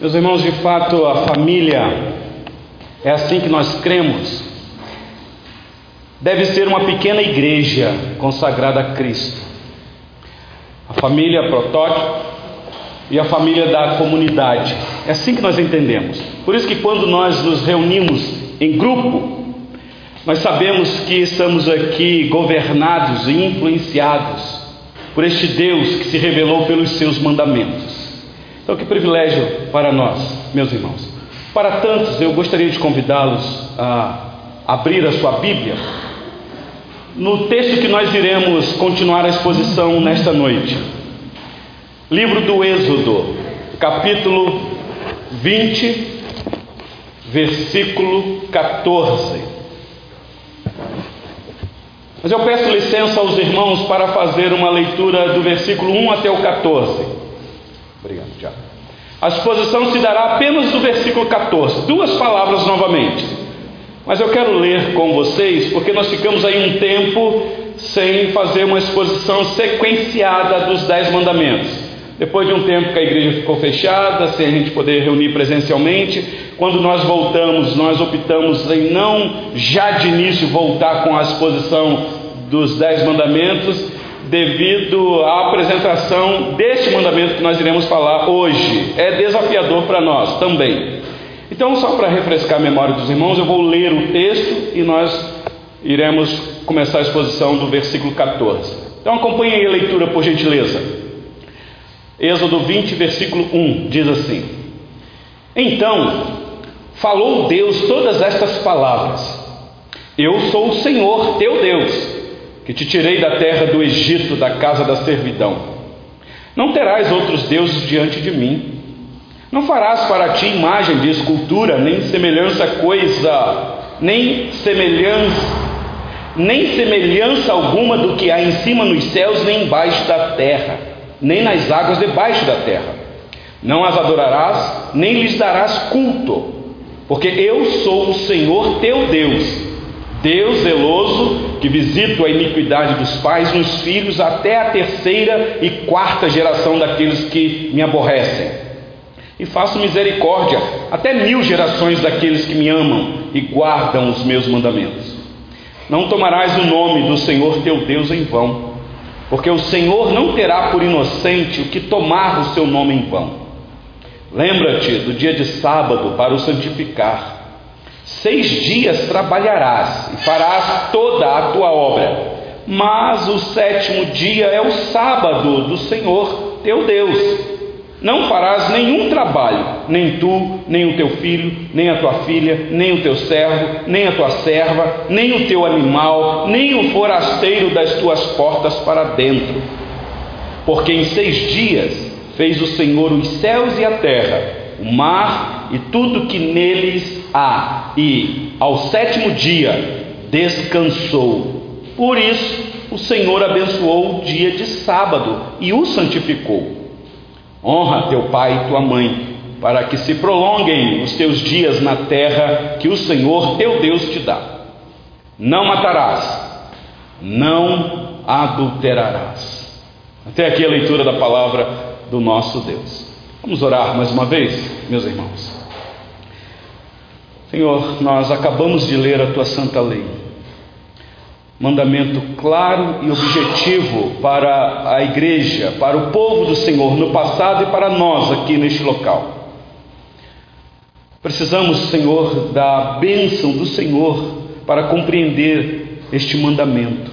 Meus irmãos, de fato, a família é assim que nós cremos. Deve ser uma pequena igreja consagrada a Cristo. A família protótipo e a família da comunidade. É assim que nós entendemos. Por isso que quando nós nos reunimos em grupo, nós sabemos que estamos aqui governados e influenciados por este Deus que se revelou pelos seus mandamentos. Então, que privilégio para nós, meus irmãos. Para tantos, eu gostaria de convidá-los a abrir a sua Bíblia no texto que nós iremos continuar a exposição nesta noite. Livro do Êxodo, capítulo 20, versículo 14. Mas eu peço licença aos irmãos para fazer uma leitura do versículo 1 até o 14. A exposição se dará apenas do versículo 14, duas palavras novamente. Mas eu quero ler com vocês, porque nós ficamos aí um tempo sem fazer uma exposição sequenciada dos Dez Mandamentos. Depois de um tempo que a igreja ficou fechada, sem a gente poder reunir presencialmente, quando nós voltamos, nós optamos em não já de início voltar com a exposição dos Dez Mandamentos, devido à apresentação deste mandamento que nós iremos falar hoje. É desafiador para nós também. Então, só para refrescar a memória dos irmãos, eu vou ler o texto e nós iremos começar a exposição do versículo 14. Então, acompanhe aí a leitura, por gentileza. Êxodo 20, versículo 1 diz assim: Então falou Deus todas estas palavras: Eu sou o Senhor teu Deus, que te tirei da terra do Egito, da casa da servidão. Não terás outros deuses diante de mim. Não farás para ti imagem de escultura, nem semelhança coisa, nem semelhança, nem semelhança alguma do que há em cima nos céus, nem embaixo da terra nem nas águas debaixo da terra. Não as adorarás, nem lhes darás culto, porque eu sou o Senhor teu Deus, Deus zeloso, que visito a iniquidade dos pais nos filhos até a terceira e quarta geração daqueles que me aborrecem. E faço misericórdia até mil gerações daqueles que me amam e guardam os meus mandamentos. Não tomarás o nome do Senhor teu Deus em vão porque o Senhor não terá por inocente o que tomar o seu nome em vão. Lembra-te do dia de sábado para o santificar. Seis dias trabalharás e farás toda a tua obra, mas o sétimo dia é o sábado do Senhor teu Deus. Não farás nenhum trabalho, nem tu, nem o teu filho, nem a tua filha, nem o teu servo, nem a tua serva, nem o teu animal, nem o forasteiro das tuas portas para dentro. Porque em seis dias fez o Senhor os céus e a terra, o mar e tudo que neles há, e ao sétimo dia descansou. Por isso o Senhor abençoou o dia de sábado e o santificou. Honra teu pai e tua mãe, para que se prolonguem os teus dias na terra que o Senhor teu Deus te dá. Não matarás, não adulterarás. Até aqui a leitura da palavra do nosso Deus. Vamos orar mais uma vez, meus irmãos. Senhor, nós acabamos de ler a tua santa lei mandamento claro e objetivo para a igreja, para o povo do Senhor no passado e para nós aqui neste local. Precisamos, Senhor, da bênção do Senhor para compreender este mandamento.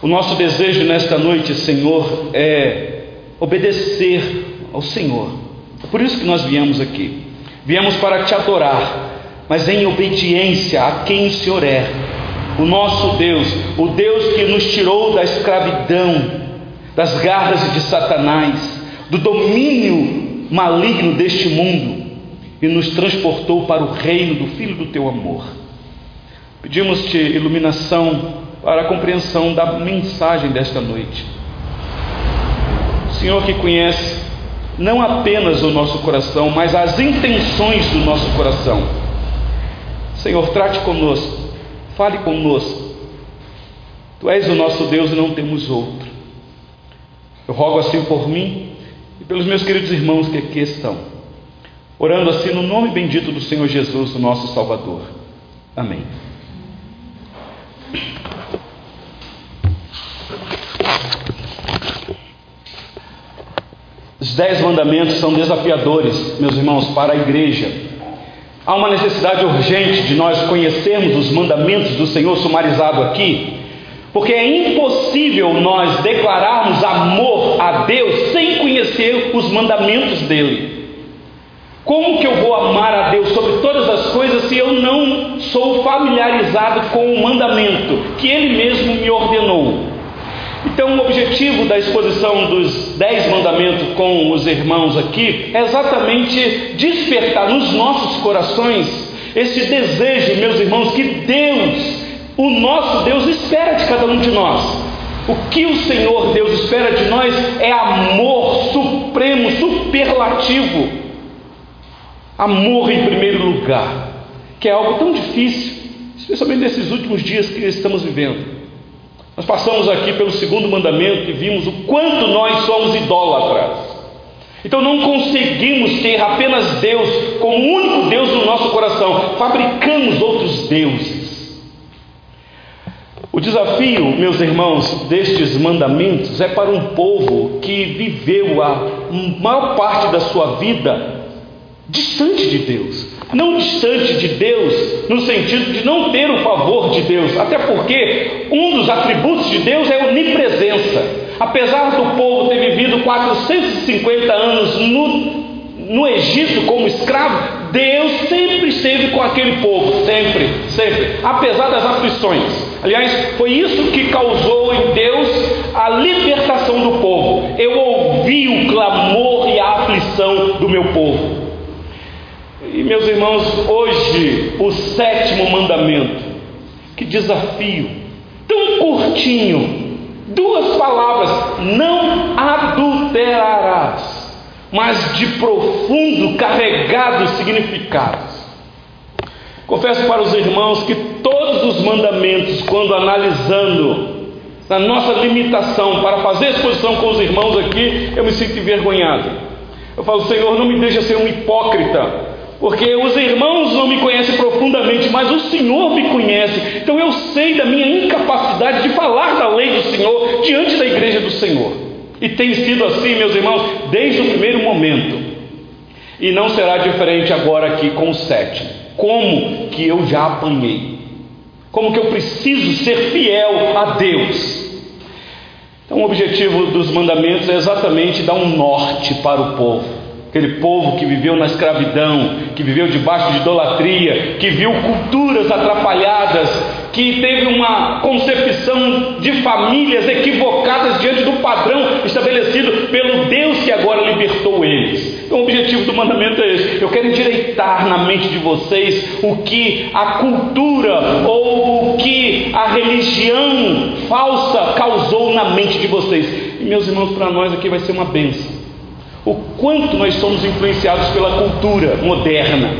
O nosso desejo nesta noite, Senhor, é obedecer ao Senhor. É por isso que nós viemos aqui. Viemos para te adorar, mas em obediência a quem o Senhor é o nosso Deus, o Deus que nos tirou da escravidão, das garras de Satanás, do domínio maligno deste mundo e nos transportou para o reino do Filho do teu amor. Pedimos-te iluminação para a compreensão da mensagem desta noite. Senhor que conhece não apenas o nosso coração, mas as intenções do nosso coração. Senhor, trate conosco Fale conosco. Tu és o nosso Deus e não temos outro. Eu rogo assim por mim e pelos meus queridos irmãos que aqui estão. Orando assim no nome bendito do Senhor Jesus, o nosso Salvador. Amém. Os dez mandamentos são desafiadores, meus irmãos, para a igreja. Há uma necessidade urgente de nós conhecermos os mandamentos do Senhor sumarizado aqui, porque é impossível nós declararmos amor a Deus sem conhecer os mandamentos dele. Como que eu vou amar a Deus sobre todas as coisas se eu não sou familiarizado com o mandamento que Ele mesmo me ordenou? Então, o objetivo da exposição dos Dez Mandamentos com os irmãos aqui é exatamente despertar nos nossos corações esse desejo, meus irmãos, que Deus, o nosso Deus, espera de cada um de nós. O que o Senhor Deus espera de nós é amor supremo, superlativo. Amor em primeiro lugar, que é algo tão difícil, especialmente nesses últimos dias que estamos vivendo. Nós passamos aqui pelo segundo mandamento e vimos o quanto nós somos idólatras. Então não conseguimos ter apenas Deus como único Deus no nosso coração, fabricamos outros deuses. O desafio, meus irmãos, destes mandamentos é para um povo que viveu a maior parte da sua vida distante de Deus, não distante de Deus, no sentido de não ter o favor de Deus, até porque um dos atributos de Deus é a onipresença. Apesar do povo ter vivido 450 anos no, no Egito como escravo, Deus sempre esteve com aquele povo, sempre, sempre, apesar das aflições. Aliás, foi isso que causou em Deus a libertação do povo. Eu ouvi o clamor e a aflição do meu povo. E meus irmãos, hoje o sétimo mandamento, que desafio, tão curtinho, duas palavras: não adulterarás, mas de profundo, carregado significados. Confesso para os irmãos que todos os mandamentos, quando analisando na nossa limitação para fazer exposição com os irmãos aqui, eu me sinto envergonhado. Eu falo, Senhor, não me deixa ser um hipócrita porque os irmãos não me conhecem profundamente, mas o Senhor me conhece. Então eu sei da minha incapacidade de falar da lei do Senhor diante da igreja do Senhor. E tem sido assim, meus irmãos, desde o primeiro momento. E não será diferente agora aqui com o sétimo. Como que eu já apanhei? Como que eu preciso ser fiel a Deus? Então, o objetivo dos mandamentos é exatamente dar um norte para o povo Aquele povo que viveu na escravidão, que viveu debaixo de idolatria, que viu culturas atrapalhadas, que teve uma concepção de famílias equivocadas diante do padrão estabelecido pelo Deus que agora libertou eles. Então, o objetivo do mandamento é esse: eu quero endireitar na mente de vocês o que a cultura ou o que a religião falsa causou na mente de vocês. E, meus irmãos, para nós aqui vai ser uma benção o quanto nós somos influenciados pela cultura moderna,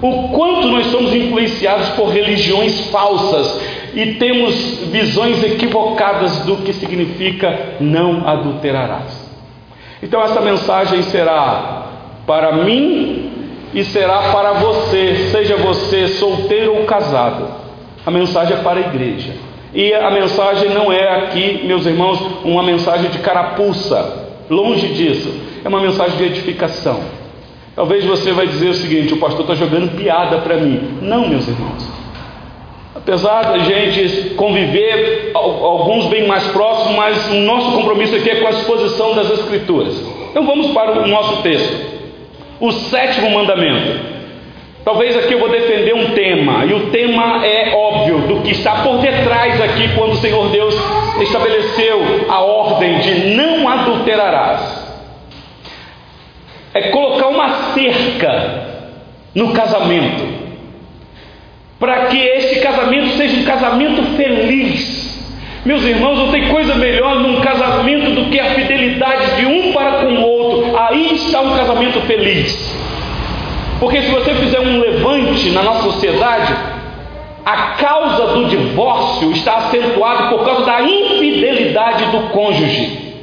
o quanto nós somos influenciados por religiões falsas e temos visões equivocadas do que significa não adulterarás. Então, essa mensagem será para mim e será para você, seja você solteiro ou casado. A mensagem é para a igreja. E a mensagem não é aqui, meus irmãos, uma mensagem de carapuça. Longe disso é uma mensagem de edificação. Talvez você vai dizer o seguinte: o pastor está jogando piada para mim. Não, meus irmãos. Apesar da gente conviver, alguns bem mais próximos, mas o nosso compromisso aqui é com a exposição das Escrituras. Então vamos para o nosso texto. O sétimo mandamento. Talvez aqui eu vou defender um tema, e o tema é óbvio do que está por detrás aqui quando o Senhor Deus estabeleceu a ordem de não adulterarás é colocar uma cerca no casamento, para que este casamento seja um casamento feliz. Meus irmãos, não tem coisa melhor num casamento do que a fidelidade de um para com o outro. Aí está um casamento feliz. Porque se você fizer um levante na nossa sociedade, a causa do divórcio está acentuada por causa da infidelidade do cônjuge.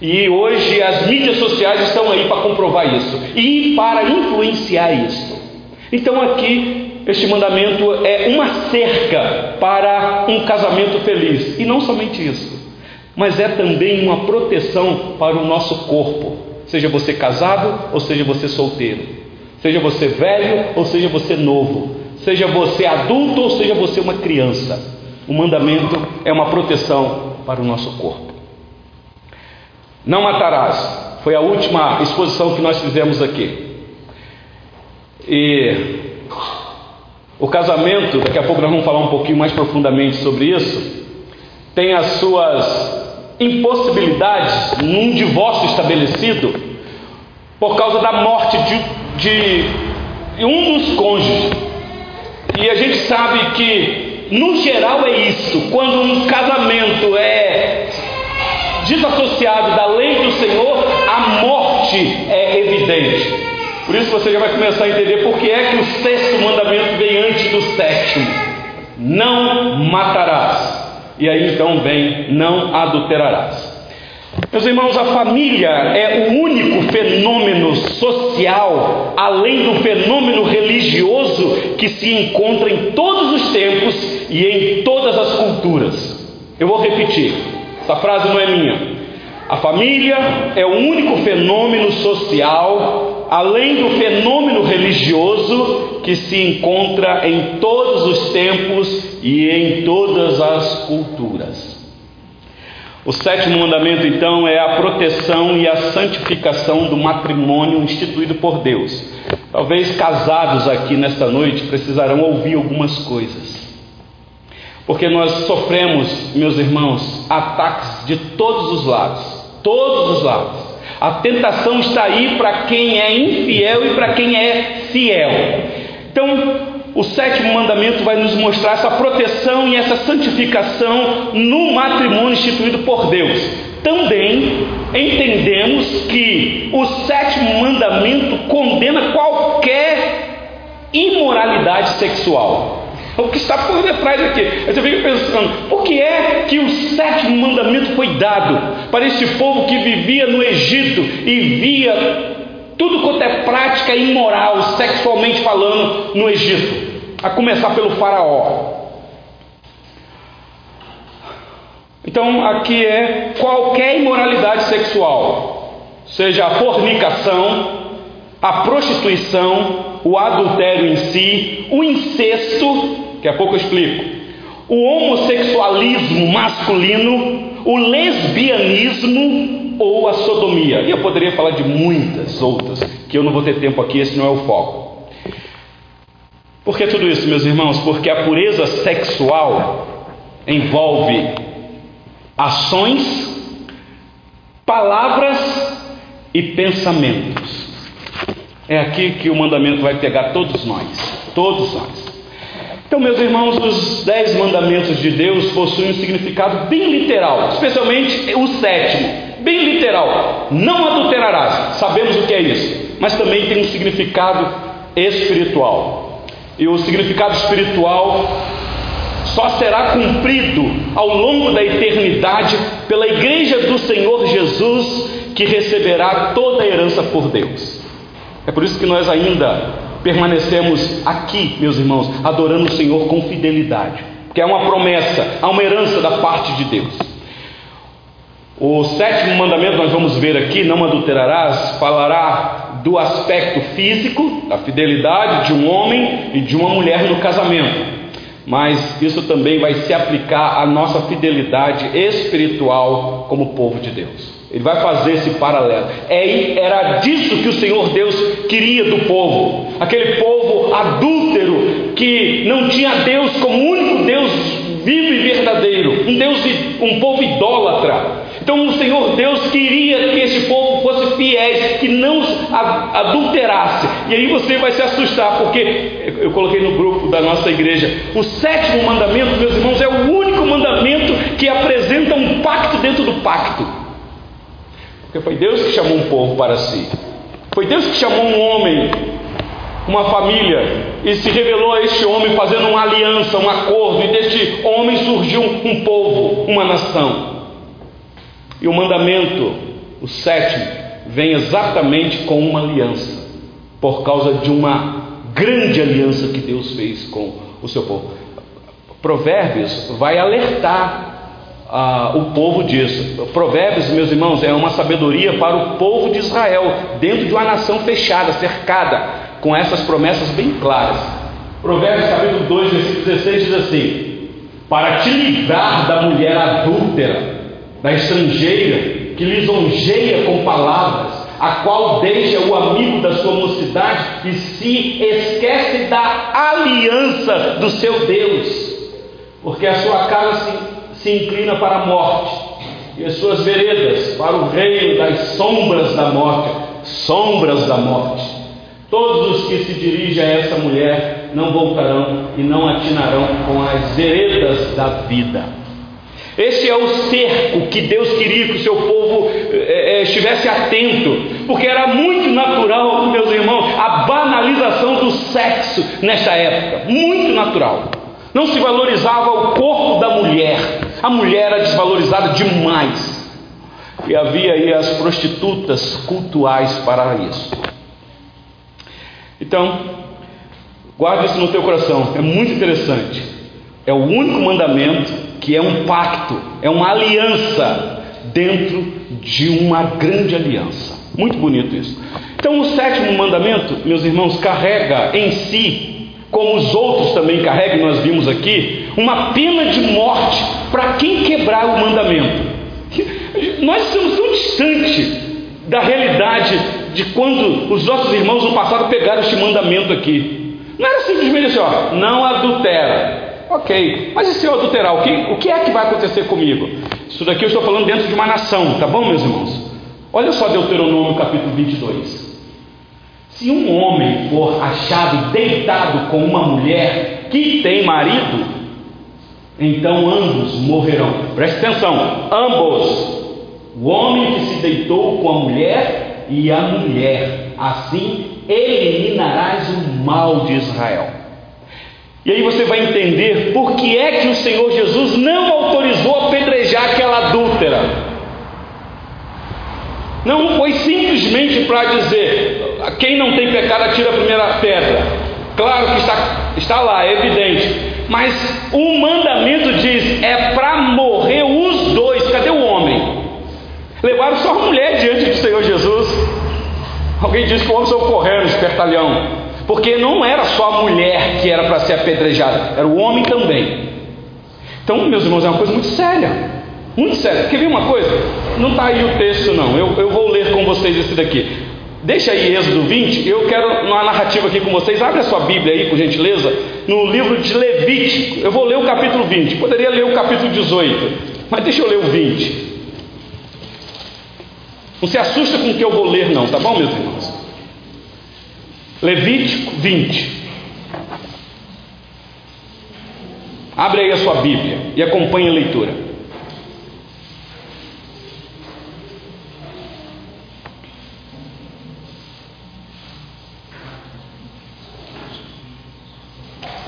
E hoje as mídias sociais estão aí para comprovar isso e para influenciar isso. Então aqui este mandamento é uma cerca para um casamento feliz. E não somente isso, mas é também uma proteção para o nosso corpo. Seja você casado ou seja você solteiro. Seja você velho ou seja você novo. Seja você adulto ou seja você uma criança. O mandamento é uma proteção para o nosso corpo. Não matarás. Foi a última exposição que nós fizemos aqui. E o casamento, daqui a pouco nós vamos falar um pouquinho mais profundamente sobre isso, tem as suas impossibilidades num divórcio estabelecido por causa da morte de, de um dos cônjuges. E a gente sabe que, no geral, é isso. Quando um casamento é desassociado da lei do Senhor, a morte é evidente. Por isso você já vai começar a entender por que é que o sexto mandamento vem antes do sétimo. Não matarás. E aí então vem não adulterarás. Meus irmãos, a família é o único fenômeno social, além do fenômeno religioso, que se encontra em todos os tempos e em todas as culturas. Eu vou repetir. Essa frase não é minha. A família é o único fenômeno social, além do fenômeno religioso, que se encontra em todos os tempos e em todas as culturas. O sétimo mandamento, então, é a proteção e a santificação do matrimônio instituído por Deus. Talvez casados aqui nesta noite precisarão ouvir algumas coisas. Porque nós sofremos, meus irmãos, ataques de todos os lados todos os lados. A tentação está aí para quem é infiel e para quem é fiel. Então, o sétimo mandamento vai nos mostrar essa proteção e essa santificação no matrimônio instituído por Deus. Também entendemos que o sétimo mandamento condena qualquer imoralidade sexual. O que está por detrás aqui? Aí você fica pensando, por que é que o sétimo mandamento foi dado para esse povo que vivia no Egito e via tudo quanto é prática imoral, sexualmente falando, no Egito? A começar pelo Faraó. Então, aqui é qualquer imoralidade sexual, seja a fornicação, a prostituição, o adultério em si, o incesto, Daqui a pouco eu explico. O homossexualismo masculino, o lesbianismo ou a sodomia. E eu poderia falar de muitas outras, que eu não vou ter tempo aqui, esse não é o foco. Por que tudo isso, meus irmãos? Porque a pureza sexual envolve ações, palavras e pensamentos. É aqui que o mandamento vai pegar todos nós, todos nós. Então, meus irmãos, os dez mandamentos de Deus possuem um significado bem literal, especialmente o sétimo, bem literal. Não adulterarás, sabemos o que é isso, mas também tem um significado espiritual. E o significado espiritual só será cumprido ao longo da eternidade pela igreja do Senhor Jesus, que receberá toda a herança por Deus. É por isso que nós ainda permanecemos aqui, meus irmãos, adorando o Senhor com fidelidade, que é uma promessa, há uma herança da parte de Deus. O sétimo mandamento nós vamos ver aqui, não adulterarás, falará do aspecto físico, da fidelidade de um homem e de uma mulher no casamento. Mas isso também vai se aplicar à nossa fidelidade espiritual como povo de Deus. Ele vai fazer esse paralelo. É, era disso que o Senhor Deus queria do povo. Aquele povo adúltero que não tinha Deus como único Deus vivo e verdadeiro. Um Deus, um povo idólatra. Então o Senhor Deus queria que esse povo fosse fiéis, que não adulterasse. E aí você vai se assustar, porque eu coloquei no grupo da nossa igreja. O sétimo mandamento, meus irmãos, é o único mandamento que apresenta um pacto dentro do pacto. Porque foi Deus que chamou um povo para si. Foi Deus que chamou um homem, uma família, e se revelou a este homem fazendo uma aliança, um acordo, e deste homem surgiu um povo, uma nação. E o mandamento o sétimo, vem exatamente com uma aliança, por causa de uma grande aliança que Deus fez com o seu povo. Provérbios vai alertar ah, o povo disso. Provérbios, meus irmãos, é uma sabedoria para o povo de Israel, dentro de uma nação fechada, cercada, com essas promessas bem claras. Provérbios capítulo 2, versículo 16 diz assim: Para te livrar da mulher adúltera, da estrangeira, que lisonjeia com palavras, a qual deixa o amigo da sua mocidade e se esquece da aliança do seu Deus, porque a sua casa se, se inclina para a morte e as suas veredas para o reino das sombras da morte sombras da morte. Todos os que se dirigem a essa mulher não voltarão e não atinarão com as veredas da vida. Esse é o cerco que Deus queria que o seu povo é, estivesse atento, porque era muito natural, meus irmãos, a banalização do sexo nessa época, muito natural. Não se valorizava o corpo da mulher, a mulher era desvalorizada demais. E havia aí as prostitutas cultuais para isso. Então, guarde isso no teu coração, é muito interessante. É o único mandamento que é um pacto, é uma aliança dentro de uma grande aliança. Muito bonito isso. Então, o sétimo mandamento, meus irmãos, carrega em si, como os outros também carregam, nós vimos aqui, uma pena de morte para quem quebrar o mandamento. Nós estamos tão distantes da realidade de quando os nossos irmãos no passado pegaram este mandamento aqui. Não era simplesmente assim, ó, não adultera. Ok, mas e se eu adulterar? O que, o que é que vai acontecer comigo? Isso daqui eu estou falando dentro de uma nação, tá bom, meus irmãos? Olha só Deuteronômio capítulo 22. Se um homem for achado deitado com uma mulher que tem marido, então ambos morrerão. Preste atenção, ambos. O homem que se deitou com a mulher e a mulher. Assim eliminarás o mal de Israel. E aí você vai entender por que é que o Senhor Jesus não autorizou apedrejar aquela adúltera. Não foi simplesmente para dizer, quem não tem pecado atira a primeira pedra. Claro que está, está lá, é evidente. Mas o mandamento diz, é para morrer os dois. Cadê o homem? Levaram só a mulher diante do Senhor Jesus. Alguém disse que o homem saiu correndo, espertalhão. Porque não era só a mulher que era para ser apedrejada, era o homem também. Então, meus irmãos, é uma coisa muito séria. Muito séria. Quer ver uma coisa? Não está aí o texto, não. Eu, eu vou ler com vocês esse daqui. Deixa aí Êxodo 20. Eu quero uma narrativa aqui com vocês. Abre a sua Bíblia aí, por gentileza, no livro de Levítico. Eu vou ler o capítulo 20. Poderia ler o capítulo 18, mas deixa eu ler o 20. Não se assusta com o que eu vou ler, não, tá bom, meus irmãos? Levítico 20. Abre aí a sua Bíblia e acompanhe a leitura.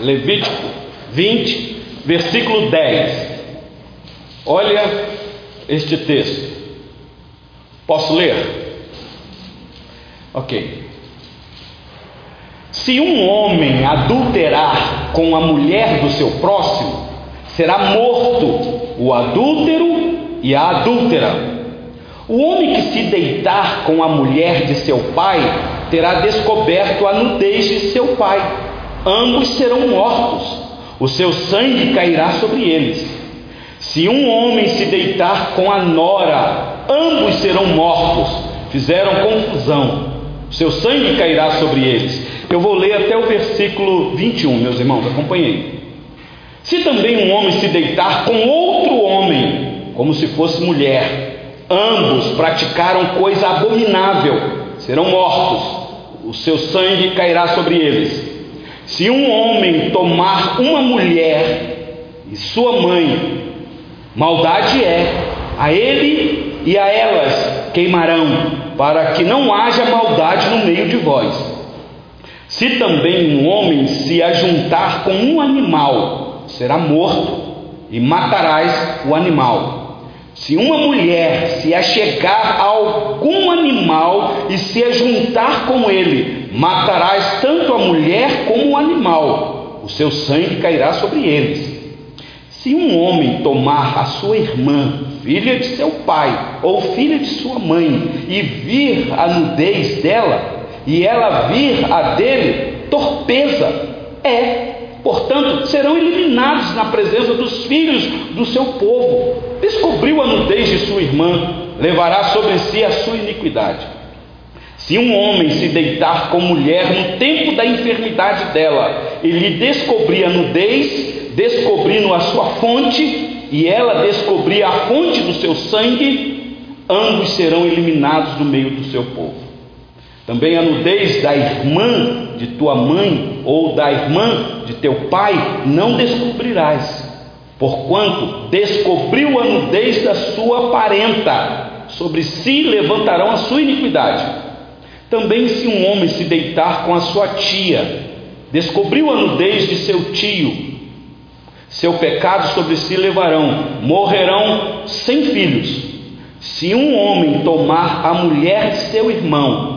Levítico 20, versículo 10. Olha este texto. Posso ler? Ok. Se um homem adulterar com a mulher do seu próximo, será morto o adúltero e a adúltera. O homem que se deitar com a mulher de seu pai terá descoberto a nudez de seu pai. Ambos serão mortos. O seu sangue cairá sobre eles. Se um homem se deitar com a nora, ambos serão mortos. Fizeram confusão. O seu sangue cairá sobre eles. Eu vou ler até o versículo 21, meus irmãos, acompanhei. Se também um homem se deitar com outro homem, como se fosse mulher, ambos praticaram coisa abominável, serão mortos, o seu sangue cairá sobre eles. Se um homem tomar uma mulher e sua mãe, maldade é, a ele e a elas queimarão, para que não haja maldade no meio de vós. Se também um homem se ajuntar com um animal, será morto, e matarás o animal. Se uma mulher se achegar a algum animal e se ajuntar com ele, matarás tanto a mulher como o animal, o seu sangue cairá sobre eles. Se um homem tomar a sua irmã, filha de seu pai ou filha de sua mãe, e vir a nudez dela, e ela vir a dele, torpeza é Portanto, serão eliminados na presença dos filhos do seu povo. Descobriu a nudez de sua irmã, levará sobre si a sua iniquidade. Se um homem se deitar com mulher no tempo da enfermidade dela, e lhe descobrir a nudez, descobrindo a sua fonte, e ela descobrir a fonte do seu sangue, ambos serão eliminados do meio do seu povo. Também a nudez da irmã de tua mãe ou da irmã de teu pai não descobrirás, porquanto descobriu a nudez da sua parenta, sobre si levantarão a sua iniquidade. Também se um homem se deitar com a sua tia, descobriu a nudez de seu tio, seu pecado sobre si levarão, morrerão sem filhos. Se um homem tomar a mulher de seu irmão,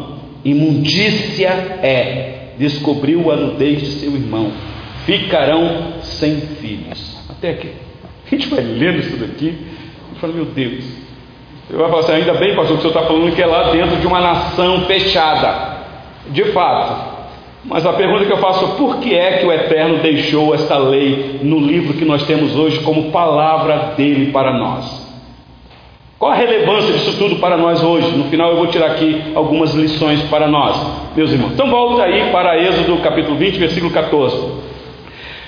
Imundícia é, descobriu a nudez de seu irmão, ficarão sem filhos. Até aqui. A gente vai lendo isso daqui e fala, meu Deus. Eu vai falar assim, ainda bem, pastor, que o senhor está falando que é lá dentro de uma nação fechada. De fato. Mas a pergunta que eu faço, por que é que o Eterno deixou esta lei no livro que nós temos hoje como palavra dele para nós? Qual a relevância disso tudo para nós hoje? No final eu vou tirar aqui algumas lições para nós, meus irmãos. Então volta aí para Êxodo capítulo 20, versículo 14.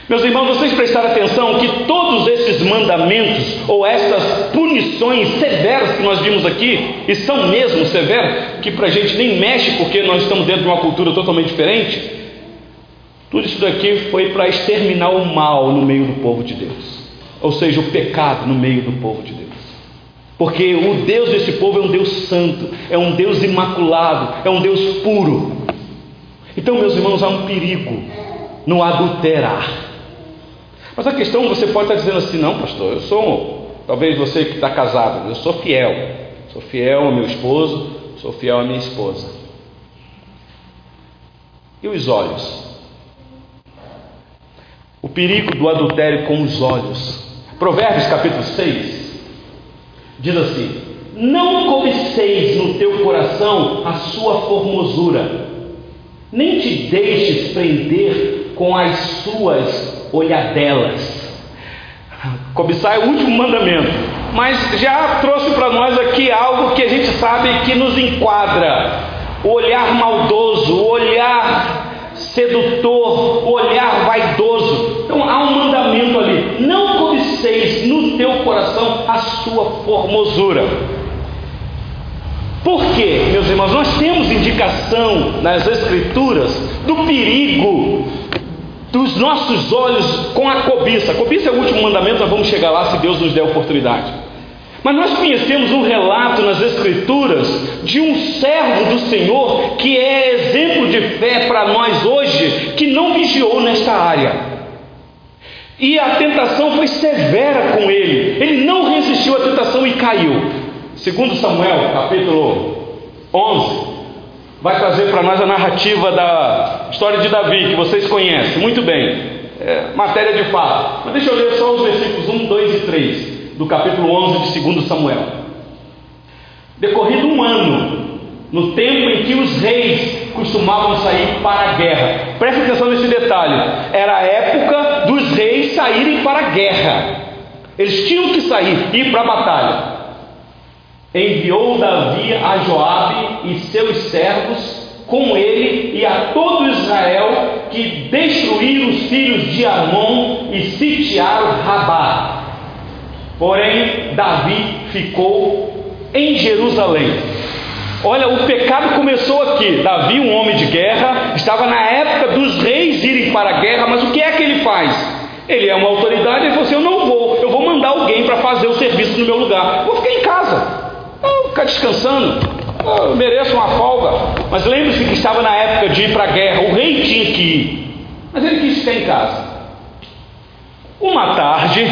Meus irmãos, vocês prestaram atenção que todos esses mandamentos ou essas punições severas que nós vimos aqui, e são mesmo severas, que para a gente nem mexe porque nós estamos dentro de uma cultura totalmente diferente, tudo isso daqui foi para exterminar o mal no meio do povo de Deus, ou seja, o pecado no meio do povo de Deus. Porque o Deus desse povo é um Deus santo, é um Deus imaculado, é um Deus puro. Então, meus irmãos, há um perigo no adulterar. Mas a questão, você pode estar dizendo assim: não, pastor, eu sou, talvez você que está casado, eu sou fiel. Sou fiel ao meu esposo, sou fiel à minha esposa. E os olhos? O perigo do adultério com os olhos. Provérbios capítulo 6, Diz assim: Não cobiceis no teu coração a sua formosura, nem te deixes prender com as suas olhadelas. Cobiçar é o último mandamento, mas já trouxe para nós aqui algo que a gente sabe que nos enquadra: o olhar maldoso, o olhar sedutor, o olhar vaidoso. Então há um mandamento sua formosura. Por quê, meus irmãos? Nós temos indicação nas Escrituras do perigo dos nossos olhos com a cobiça. A cobiça é o último mandamento, nós vamos chegar lá se Deus nos der oportunidade. Mas nós conhecemos um relato nas Escrituras de um servo do Senhor que é exemplo de fé para nós hoje, que não vigiou nesta área. E a tentação foi severa com ele. Ele não resistiu à tentação e caiu. Segundo Samuel, capítulo 11, vai trazer para nós a narrativa da história de Davi, que vocês conhecem muito bem. É, matéria de fato. Mas deixa eu ler só os versículos 1, 2 e 3 do capítulo 11 de 2 Samuel. Decorrido um ano, no tempo em que os reis costumavam sair para a guerra. Preste atenção nesse detalhe. Era a época dos reis saírem para a guerra. Eles tinham que sair, ir para a batalha. Enviou Davi a Joabe e seus servos com ele e a todo Israel que destruíram os filhos de Amon e sitiaram Rabá. Porém, Davi ficou em Jerusalém. Olha, o pecado começou aqui. Davi, um homem de guerra, estava na época dos reis irem para a guerra, mas o que faz? Ele é uma autoridade, ele falou assim: Eu não vou, eu vou mandar alguém para fazer o serviço no meu lugar. Vou ficar em casa, vou ficar descansando, eu mereço uma folga. Mas lembre-se que estava na época de ir para a guerra, o rei tinha que ir, mas ele quis ficar em casa. Uma tarde,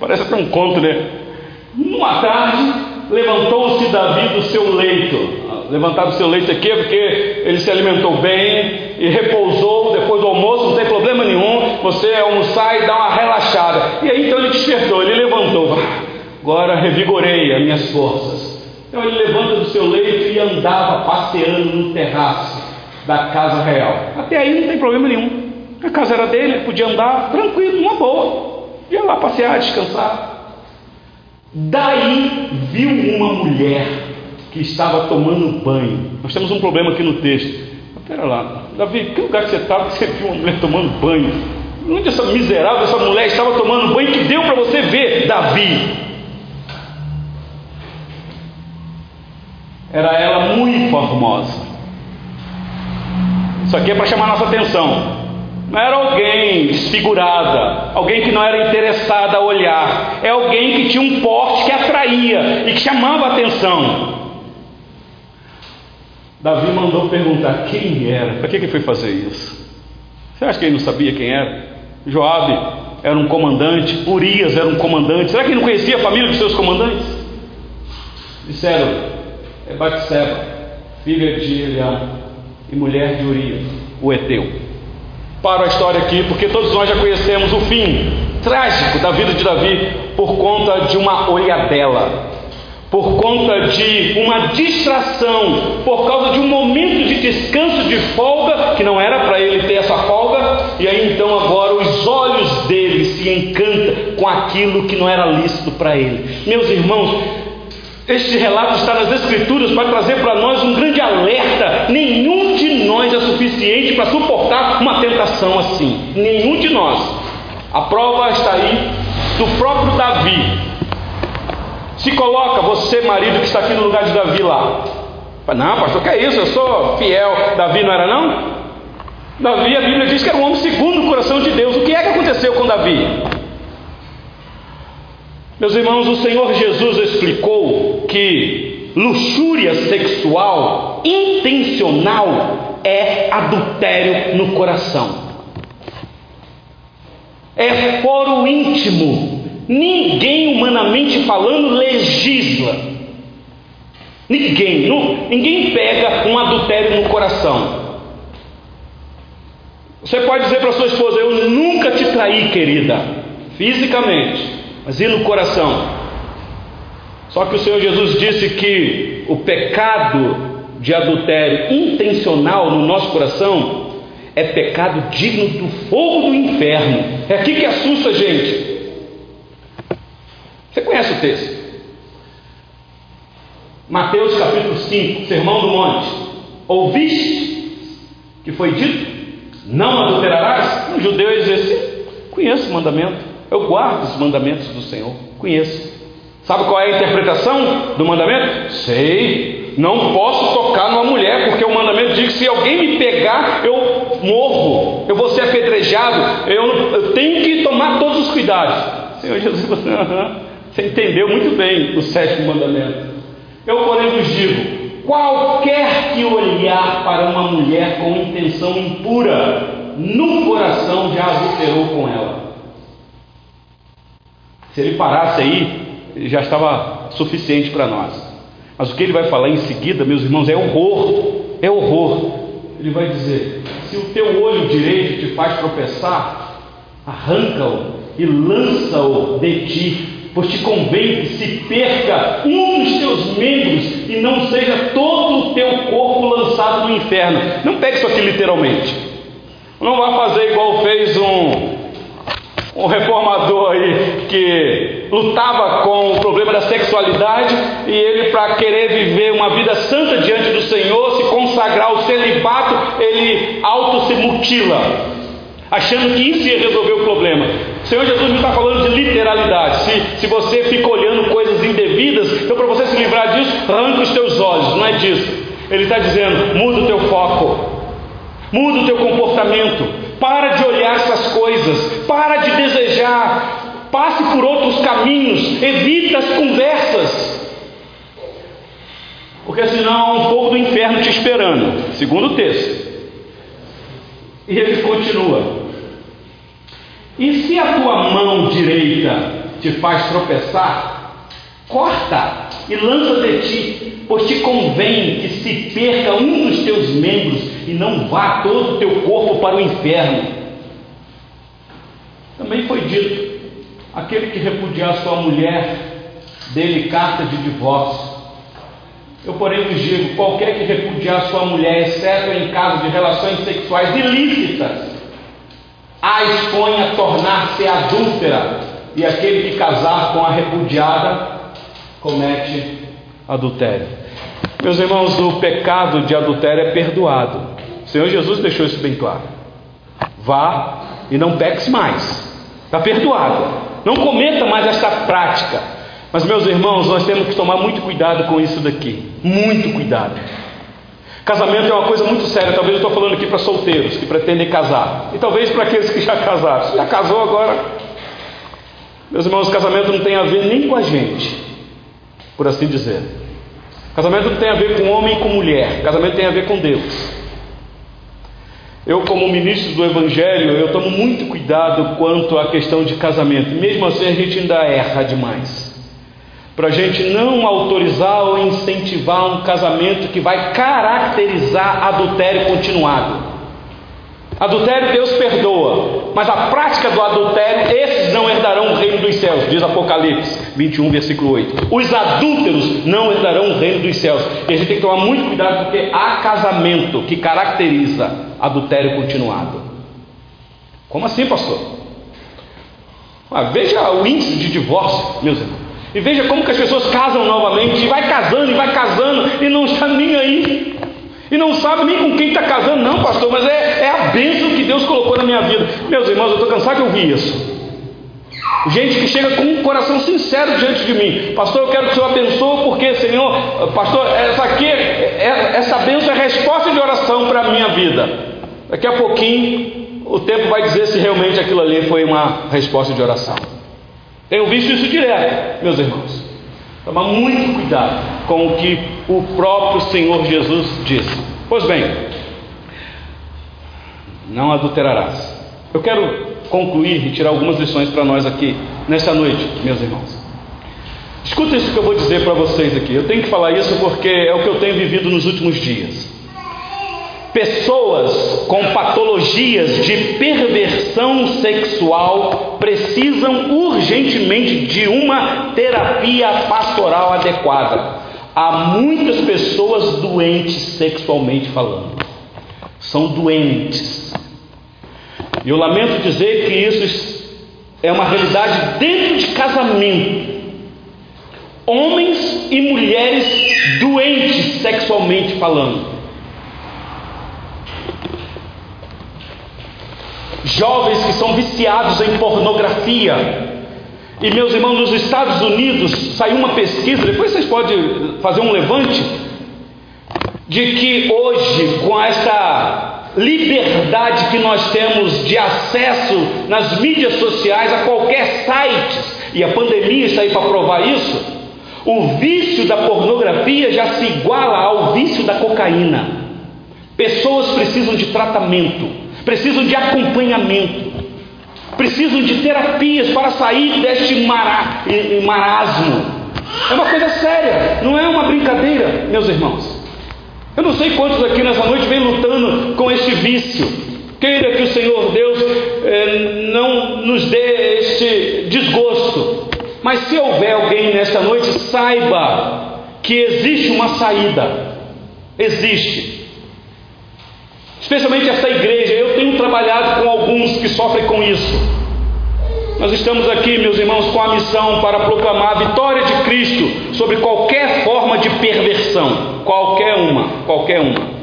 Parece até um conto, né? Numa tarde, levantou-se Davi do seu leito. Levantar do seu leito aqui é porque ele se alimentou bem e repousou depois do almoço, não tem problema nenhum. Você almoçar e dar uma relaxada. E aí então ele despertou, ele levantou. Agora revigorei as minhas forças. Então ele levanta do seu leito e andava passeando no terraço da casa real. Até aí não tem problema nenhum. A casa era dele, ele podia andar tranquilo, numa boa. Ia lá passear, descansar. Daí viu uma mulher que estava tomando banho. Nós temos um problema aqui no texto. Espera lá, Davi, que lugar que você estava que você viu uma mulher tomando banho? Onde essa miserável, essa mulher estava tomando banho que deu para você ver, Davi? Era ela muito formosa. Isso aqui é para chamar nossa atenção. Não era alguém desfigurada, alguém que não era interessada a olhar, é alguém que tinha um porte que atraía e que chamava a atenção. Davi mandou perguntar quem era, para que ele foi fazer isso? Você acha que ele não sabia quem era? Joabe era um comandante, Urias era um comandante, será que ele não conhecia a família dos seus comandantes? Disseram, é Batseba, filha de Eliam e mulher de Urias, o Eteu paro a história aqui, porque todos nós já conhecemos o fim trágico da vida de Davi por conta de uma olhadela, por conta de uma distração, por causa de um momento de descanso, de folga, que não era para ele ter essa folga, e aí então agora encantam com aquilo que não era lícito para ele. Meus irmãos, este relato está nas Escrituras para trazer para nós um grande alerta. Nenhum de nós é suficiente para suportar uma tentação assim. Nenhum de nós. A prova está aí do próprio Davi. Se coloca você, marido, que está aqui no lugar de Davi lá. Não, pastor, que é isso? Eu sou fiel. Davi não era não? Davi, a Bíblia diz que era um homem segundo o coração de Deus. O que é que aconteceu com Davi? Meus irmãos, o Senhor Jesus explicou que luxúria sexual intencional é adultério no coração. É foro íntimo. Ninguém, humanamente falando, legisla. Ninguém, não, ninguém pega um adultério no coração. Você pode dizer para sua esposa: Eu nunca te traí, querida, fisicamente mas e no coração? Só que o Senhor Jesus disse que o pecado de adultério intencional no nosso coração é pecado digno do fogo do inferno. É aqui que assusta a gente. Você conhece o texto? Mateus capítulo 5, Sermão do Monte. Ouviste que foi dito? Não adulterarás? Um judeu ia dizer assim: conheço o mandamento. Eu guardo os mandamentos do Senhor, conheço. Sabe qual é a interpretação do mandamento? Sei. Não posso tocar numa mulher, porque o mandamento diz que se alguém me pegar, eu morro, eu vou ser apedrejado, eu, eu tenho que tomar todos os cuidados. Senhor Jesus, você, você entendeu muito bem o sétimo mandamento. Eu, porém, vos digo: qualquer que olhar para uma mulher com intenção impura, no coração já adulterou com ela. Se ele parasse aí, já estava suficiente para nós. Mas o que ele vai falar em seguida, meus irmãos, é horror. É horror. Ele vai dizer: se o teu olho direito te faz tropeçar, arranca-o e lança-o de ti, pois te convém que se perca um dos teus membros e não seja todo o teu corpo lançado no inferno. Não pegue isso aqui literalmente. Não vá fazer igual fez um um reformador aí que lutava com o problema da sexualidade e ele, para querer viver uma vida santa diante do Senhor, se consagrar ao celibato, ele auto se mutila, achando que isso ia resolver o problema. O Senhor Jesus não está falando de literalidade. Se, se você fica olhando coisas indevidas, então para você se livrar disso, arranca os teus olhos, não é disso. Ele está dizendo: muda o teu foco, muda o teu comportamento, para de olhar essas coisas, para de desejar, passe por outros caminhos, evita as conversas, porque senão há um fogo do inferno te esperando, segundo texto. E ele continua: E se a tua mão direita te faz tropeçar, Corta e lança de ti, pois te convém que se perca um dos teus membros e não vá todo o teu corpo para o inferno. Também foi dito: aquele que repudiar sua mulher, dele carta de divórcio. Eu, porém, vos digo: qualquer que repudiar sua mulher, exceto em caso de relações sexuais ilícitas, a expõe a tornar-se adúltera, e aquele que casar com a repudiada comete adultério. Meus irmãos, o pecado de adultério é perdoado. O Senhor Jesus deixou isso bem claro. Vá e não peques mais. Está perdoado. Não cometa mais esta prática. Mas, meus irmãos, nós temos que tomar muito cuidado com isso daqui. Muito cuidado. Casamento é uma coisa muito séria. Talvez eu estou falando aqui para solteiros que pretendem casar. E talvez para aqueles que já casaram. Já casou agora. Meus irmãos, casamento não tem a ver nem com a gente, por assim dizer. Casamento não tem a ver com homem e com mulher. Casamento tem a ver com Deus. Eu, como ministro do Evangelho, eu tomo muito cuidado quanto à questão de casamento. Mesmo assim, a gente ainda erra demais. Para a gente não autorizar ou incentivar um casamento que vai caracterizar adultério continuado. Adultério Deus perdoa, mas a prática do adultério, esses não herdarão o reino dos céus, diz Apocalipse 21, versículo 8. Os adúlteros não herdarão o reino dos céus. E a gente tem que tomar muito cuidado porque há casamento que caracteriza adultério continuado. Como assim, pastor? Ah, veja o índice de divórcio, meus irmãos. E veja como que as pessoas casam novamente, e vai casando, e vai casando, e não está nem aí. E não sabe nem com quem está casando, não, pastor, mas é, é a bênção que Deus colocou na minha vida. Meus irmãos, eu estou cansado de ouvir isso. Gente que chega com um coração sincero diante de mim, pastor, eu quero que o Senhor abençoe, porque, Senhor, pastor, essa aqui, é, essa bênção é resposta de oração para a minha vida. Daqui a pouquinho, o tempo vai dizer se realmente aquilo ali foi uma resposta de oração. Tenho visto isso direto, meus irmãos. Tomar muito cuidado com o que o próprio Senhor Jesus disse. Pois bem, não adulterarás. Eu quero concluir e tirar algumas lições para nós aqui nessa noite, meus irmãos. Escuta isso que eu vou dizer para vocês aqui. Eu tenho que falar isso porque é o que eu tenho vivido nos últimos dias. Pessoas com patologias de perversão sexual precisam urgentemente de uma terapia pastoral adequada. Há muitas pessoas doentes sexualmente falando. São doentes. E eu lamento dizer que isso é uma realidade dentro de casamento. Homens e mulheres doentes sexualmente falando. Jovens que são viciados em pornografia. E meus irmãos, nos Estados Unidos saiu uma pesquisa, depois vocês podem fazer um levante, de que hoje, com esta liberdade que nós temos de acesso nas mídias sociais a qualquer site, e a pandemia está aí para provar isso, o vício da pornografia já se iguala ao vício da cocaína. Pessoas precisam de tratamento precisam de acompanhamento, precisam de terapias para sair deste marasmo. É uma coisa séria, não é uma brincadeira, meus irmãos. Eu não sei quantos aqui nessa noite vem lutando com este vício. Queira que o Senhor Deus eh, não nos dê este desgosto. Mas se houver alguém nesta noite, saiba que existe uma saída. Existe especialmente essa igreja. Eu tenho trabalhado com alguns que sofrem com isso. Nós estamos aqui, meus irmãos, com a missão para proclamar a vitória de Cristo sobre qualquer forma de perversão, qualquer uma, qualquer uma.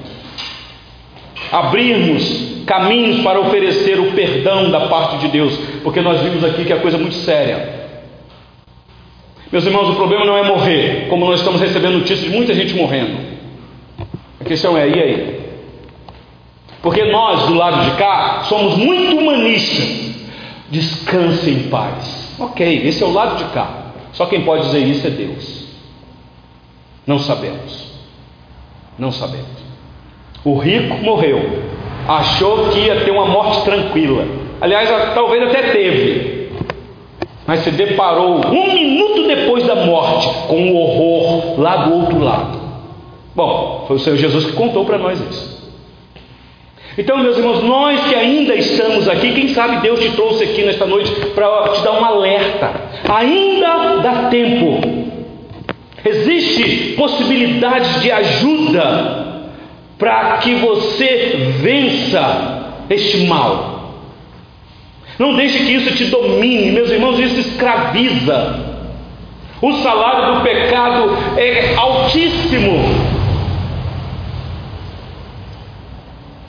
Abrirmos caminhos para oferecer o perdão da parte de Deus, porque nós vimos aqui que é coisa muito séria. Meus irmãos, o problema não é morrer, como nós estamos recebendo notícias de muita gente morrendo. A questão é, e aí? Porque nós, do lado de cá, somos muito humanistas. Descanse em paz. Ok, esse é o lado de cá. Só quem pode dizer isso é Deus. Não sabemos. Não sabemos. O rico morreu. Achou que ia ter uma morte tranquila. Aliás, talvez até teve. mas se deparou um minuto depois da morte com o horror lá do outro lado. Bom, foi o Senhor Jesus que contou para nós isso. Então, meus irmãos, nós que ainda estamos aqui, quem sabe Deus te trouxe aqui nesta noite para te dar um alerta. Ainda dá tempo. Existe possibilidade de ajuda para que você vença este mal. Não deixe que isso te domine, meus irmãos, isso escraviza. O salário do pecado é altíssimo.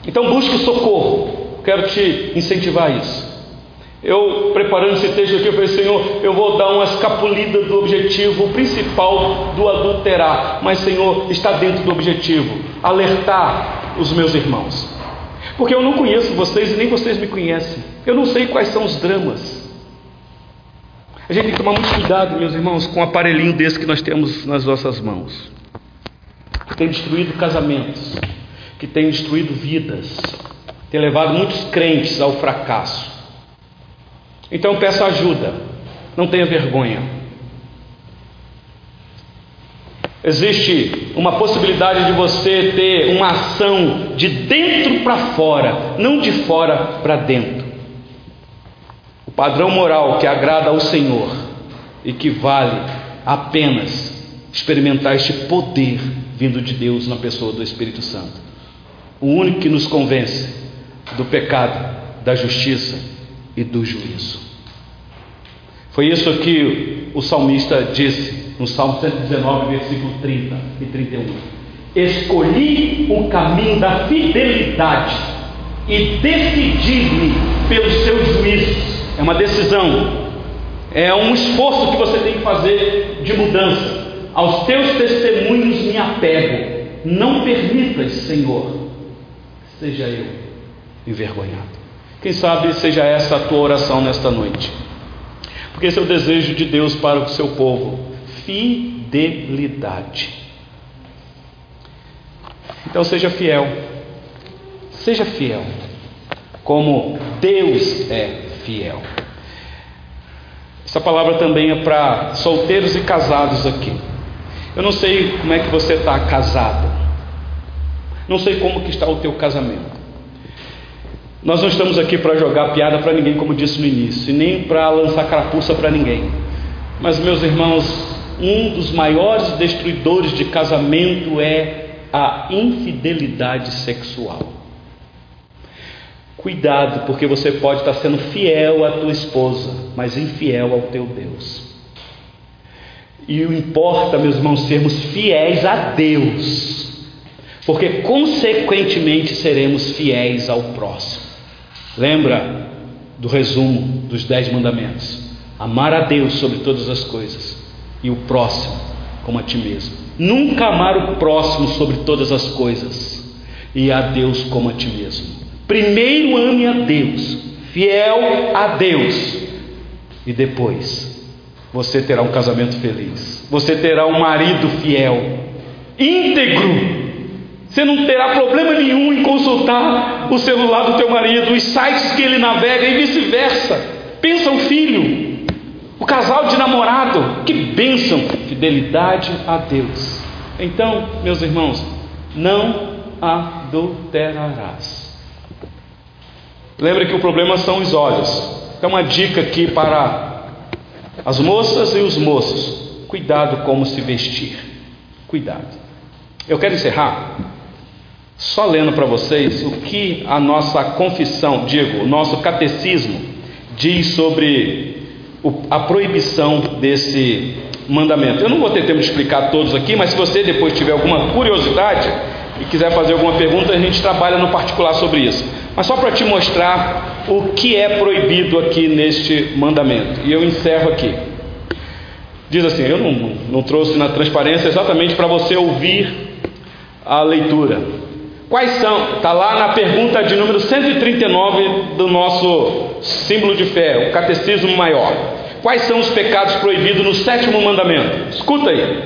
Então busque socorro. Quero te incentivar a isso. Eu, preparando esse texto aqui, eu falei, Senhor, eu vou dar uma escapulida do objetivo principal do adulterar, mas, Senhor, está dentro do objetivo alertar os meus irmãos. Porque eu não conheço vocês e nem vocês me conhecem. Eu não sei quais são os dramas. A gente tem que tomar muito cuidado, meus irmãos, com o aparelhinho desse que nós temos nas nossas mãos. Tem destruído casamentos, que tem destruído vidas, tem levado muitos crentes ao fracasso. Então peça ajuda, não tenha vergonha. Existe uma possibilidade de você ter uma ação de dentro para fora, não de fora para dentro. O padrão moral que agrada ao Senhor e que vale apenas experimentar este poder vindo de Deus na pessoa do Espírito Santo o único que nos convence do pecado, da justiça e do juízo. Foi isso que o salmista disse no Salmo 119, versículo 30 e 31. Escolhi o caminho da fidelidade e decidi-me pelos seus juízos. É uma decisão, é um esforço que você tem que fazer de mudança. Aos teus testemunhos me apego. Não permitas, Senhor, seja eu envergonhado. Quem sabe seja essa a tua oração nesta noite. Porque esse é o desejo de Deus para o seu povo: fidelidade. Então seja fiel. Seja fiel. Como Deus é fiel. Essa palavra também é para solteiros e casados aqui. Eu não sei como é que você está casado. Não sei como que está o teu casamento. Nós não estamos aqui para jogar piada para ninguém, como disse no início, nem para lançar carapuça para ninguém. Mas, meus irmãos, um dos maiores destruidores de casamento é a infidelidade sexual. Cuidado, porque você pode estar sendo fiel à tua esposa, mas infiel ao teu Deus. E o importa, meus irmãos, sermos fiéis a Deus porque consequentemente seremos fiéis ao próximo. Lembra do resumo dos dez mandamentos: amar a Deus sobre todas as coisas e o próximo como a ti mesmo. Nunca amar o próximo sobre todas as coisas e a Deus como a ti mesmo. Primeiro ame a Deus, fiel a Deus, e depois você terá um casamento feliz. Você terá um marido fiel, íntegro você não terá problema nenhum em consultar o celular do teu marido, os sites que ele navega e vice-versa. Pensa o filho, o casal de namorado, que bênção, fidelidade a Deus. Então, meus irmãos, não adulterarás. Lembra que o problema são os olhos. Então, uma dica aqui para as moças e os moços: cuidado como se vestir. Cuidado. Eu quero encerrar só lendo para vocês o que a nossa confissão, digo, o nosso catecismo, diz sobre a proibição desse mandamento. Eu não vou ter tempo de explicar todos aqui, mas se você depois tiver alguma curiosidade e quiser fazer alguma pergunta, a gente trabalha no particular sobre isso. Mas só para te mostrar o que é proibido aqui neste mandamento. E eu encerro aqui. Diz assim: eu não, não trouxe na transparência exatamente para você ouvir a leitura. Quais são? Está lá na pergunta de número 139 do nosso símbolo de fé, o catecismo maior. Quais são os pecados proibidos no sétimo mandamento? Escuta aí.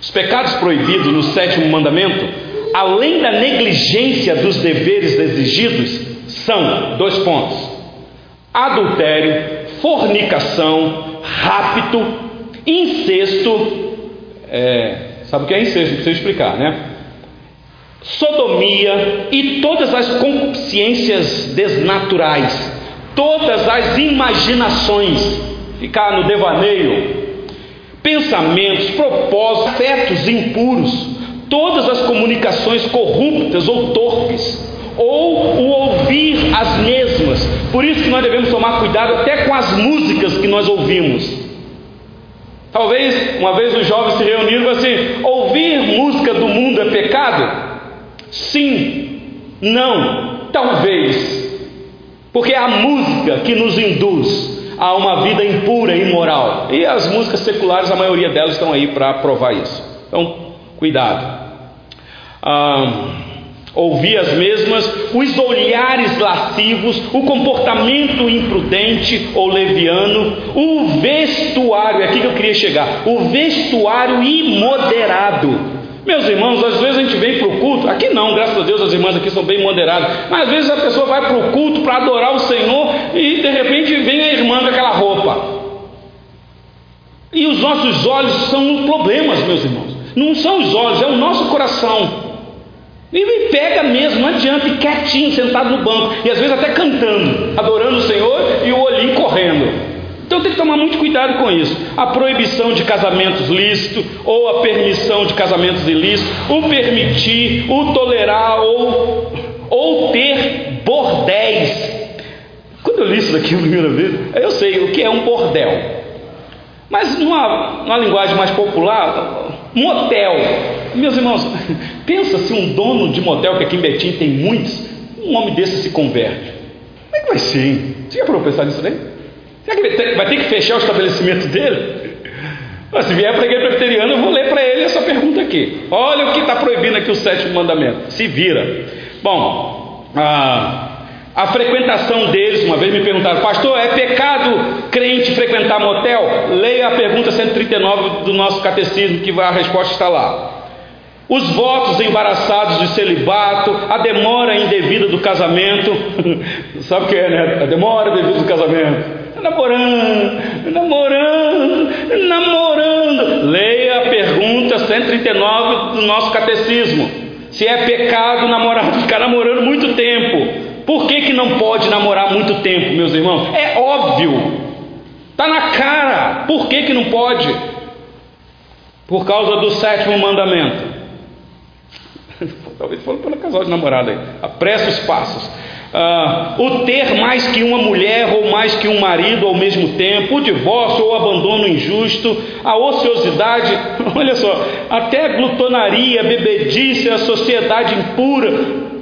Os pecados proibidos no sétimo mandamento, além da negligência dos deveres exigidos, são dois pontos: adultério, fornicação, rapto, incesto. É, sabe o que é incesto? Não precisa explicar, né? Sodomia e todas as consciências desnaturais, todas as imaginações, ficar no devaneio, pensamentos, propósitos, afetos impuros, todas as comunicações corruptas ou torpes, ou o ouvir as mesmas. Por isso que nós devemos tomar cuidado até com as músicas que nós ouvimos. Talvez uma vez os jovens se reuniram assim: ouvir música do mundo é pecado? Sim, não, talvez. Porque é a música que nos induz a uma vida impura e imoral. E as músicas seculares, a maioria delas estão aí para provar isso. Então, cuidado. Ah, ouvir as mesmas, os olhares lascivos, o comportamento imprudente ou leviano, o vestuário, é aqui que eu queria chegar, o vestuário imoderado. Meus irmãos, às vezes a gente vem para o culto, aqui não, graças a Deus as irmãs aqui são bem moderadas, mas às vezes a pessoa vai para o culto para adorar o Senhor e de repente vem a irmã com aquela roupa. E os nossos olhos são problemas, meus irmãos. Não são os olhos, é o nosso coração. E me pega mesmo, não adianta, e quietinho, sentado no banco, e às vezes até cantando, adorando o Senhor e o olhinho correndo. Então tem que tomar muito cuidado com isso. A proibição de casamentos lícitos, ou a permissão de casamentos ilícitos, o permitir, o tolerar, ou, ou ter bordéis. Quando eu li isso daqui a primeira vez, eu sei o que é um bordel. Mas numa, numa linguagem mais popular, motel. Meus irmãos, pensa se um dono de motel, que aqui em Betim tem muitos, um homem desse se converte. Como é que vai ser, hein? Você já parou pensar nisso daí? Vai ter que fechar o estabelecimento dele? Mas se vier para a igreja eu vou ler para ele essa pergunta aqui. Olha o que está proibindo aqui o sétimo mandamento. Se vira. Bom, ah, a frequentação deles, uma vez me perguntaram, pastor, é pecado crente frequentar motel? Leia a pergunta 139 do nosso catecismo, que a resposta está lá. Os votos embaraçados de celibato, a demora indevida do casamento, sabe o que é, né? A demora indevida do casamento. Namorando, namorando, namorando. Leia a pergunta 139 do nosso catecismo. Se é pecado namorar, ficar namorando muito tempo. Por que, que não pode namorar muito tempo, meus irmãos? É óbvio, está na cara. Por que, que não pode? Por causa do sétimo mandamento. Talvez falando pelo casal de namorada aí. Apressa os passos. Ah, o ter mais que uma mulher ou mais que um marido ao mesmo tempo, o divórcio ou o abandono injusto, a ociosidade, olha só, até a glutonaria, a bebedice, a sociedade impura,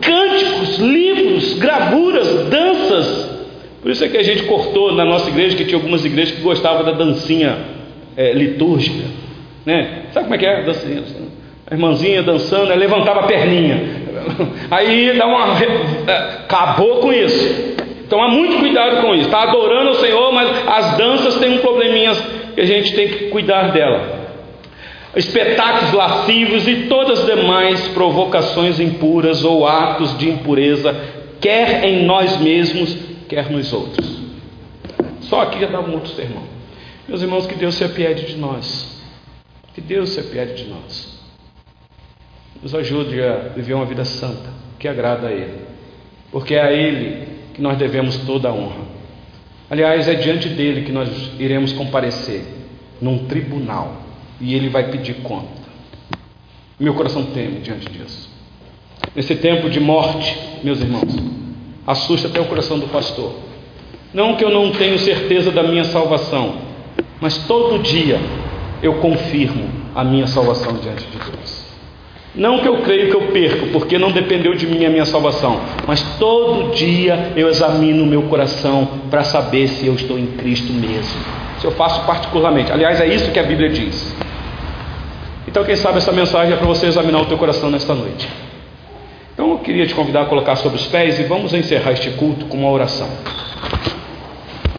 cânticos, livros, gravuras, danças. Por isso é que a gente cortou na nossa igreja, que tinha algumas igrejas que gostavam da dancinha é, litúrgica. Né? Sabe como é que é? Dancinha, a irmãzinha dançando, levantava a perninha. Aí dá uma. É, acabou com isso. Tomar muito cuidado com isso. Está adorando o Senhor, mas as danças têm um probleminha que a gente tem que cuidar dela espetáculos lascivos e todas as demais provocações impuras ou atos de impureza, quer em nós mesmos, quer nos outros. Só aqui já dá um outro sermão. Meus irmãos, que Deus se apiede de nós. Que Deus se apiede de nós. Nos ajude a viver uma vida santa, que agrada a Ele. Porque é a Ele que nós devemos toda a honra. Aliás, é diante dele que nós iremos comparecer num tribunal e ele vai pedir conta. Meu coração teme diante disso. Nesse tempo de morte, meus irmãos, assusta até o coração do pastor. Não que eu não tenho certeza da minha salvação, mas todo dia eu confirmo a minha salvação diante de Deus. Não que eu creio que eu perco, porque não dependeu de mim a minha salvação, mas todo dia eu examino o meu coração para saber se eu estou em Cristo mesmo. Se eu faço particularmente. Aliás, é isso que a Bíblia diz. Então, quem sabe essa mensagem é para você examinar o teu coração nesta noite. Então, eu queria te convidar a colocar sobre os pés e vamos encerrar este culto com uma oração.